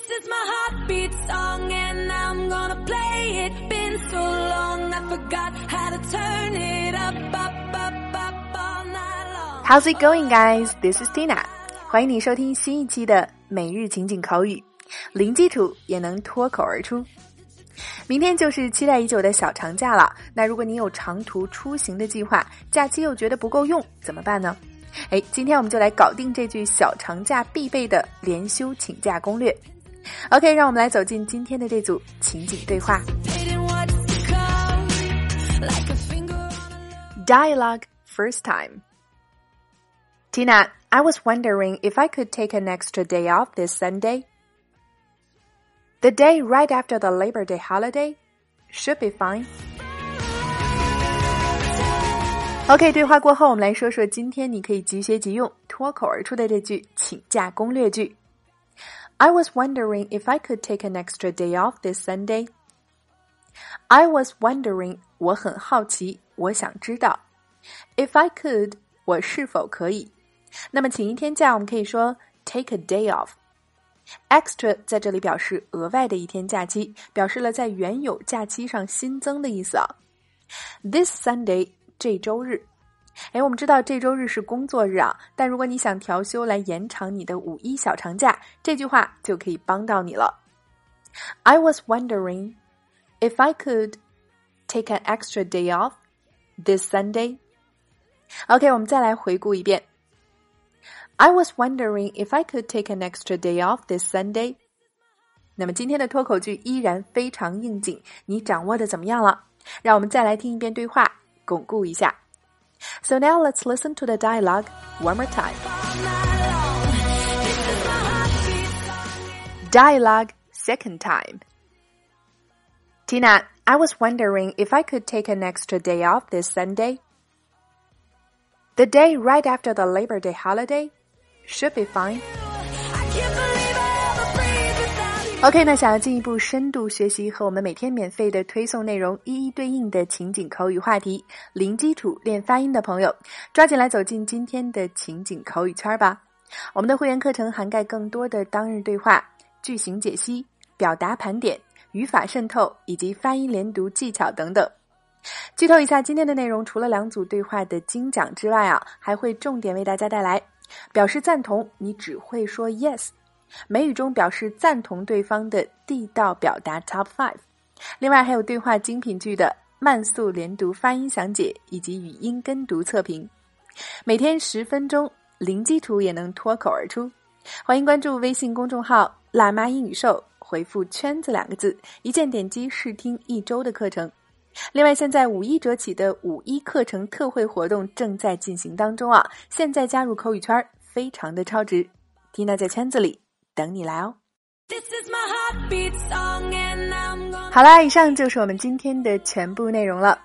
This is my heartbeat song and I'm gonna play it. Been so long I forgot how to turn it up, up, up, up all night long. How's it going, guys? This is Tina. 欢迎你收听新一期的每日情景口语，零基础也能脱口而出。明天就是期待已久的小长假了。那如果你有长途出行的计划，假期又觉得不够用，怎么办呢？哎，今天我们就来搞定这句小长假必备的连休请假攻略。OK，让我们来走进今天的这组情景对话。 Hating what's to come, like a finger on a Dialogue first time. Tina, I was wondering if I could take an extra day off this Sunday. The day right after the Labor Day holiday should be fine. OK，对话过后，我们来说说今天你可以即学即用、脱口而出的这句请假攻略句。 I was wondering if I could take an extra day off this Sunday. I was wondering，我很好奇，我想知道，if I could，我是否可以？那么请一天假，我们可以说 take a day off。Extra 在这里表示额外的一天假期，表示了在原有假期上新增的意思啊。This Sunday，这周日。 哎，我们知道这周日是工作日啊，但如果你想调休来延长你的五一小长假，这句话就可以帮到你了。I was wondering if I could take an extra day off this Sunday. OK，我们再来回顾一遍。I was wondering if I could take an extra day off this Sunday. 那么今天的脱口剧依然非常应景，你掌握的怎么样了？让我们再来听一遍对话，巩固一下。So now let's listen to the dialogue one more time. Dialogue second time. Tina, I was wondering if I could take an extra day off this Sunday. The day right after the Labor Day holiday should be fine. OK，那想要进一步深度学习和我们每天免费的推送内容一一对应的情景口语话题，零基础练发音的朋友，抓紧来走进今天的情景口语圈吧。我们的会员课程涵盖更多的当日对话、句型解析、表达盘点、语法渗透以及发音连读技巧等等。剧透一下，今天的内容除了两组对话的精讲之外啊，还会重点为大家带来表示赞同，你只会说 yes。美语中表示赞同对方的地道表达 Top Five，另外还有对话精品剧的慢速连读发音详解以及语音跟读测评，每天十分钟，零基础也能脱口而出。欢迎关注微信公众号“辣妈英语秀”，回复“圈子”两个字，一键点击试听一周的课程。另外，现在五一折起的五一课程特惠活动正在进行当中啊！现在加入口语圈，非常的超值。缇娜在圈子里等你来哦。好啦，以上就是我们今天的全部内容了。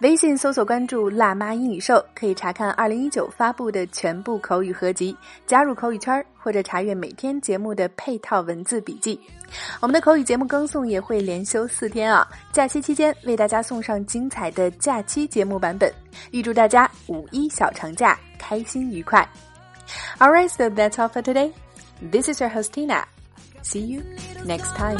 微信搜索关注“辣妈英语秀”，可以查看二零一九发布的全部口语合集，加入口语圈儿，或者查阅每天节目的配套文字笔记。我们的口语节目更送也会连休四天啊！假期期间为大家送上精彩的假期节目版本，预祝大家五一小长假开心愉快。Alright, so that's all for today. This is your host Tina. See you next time.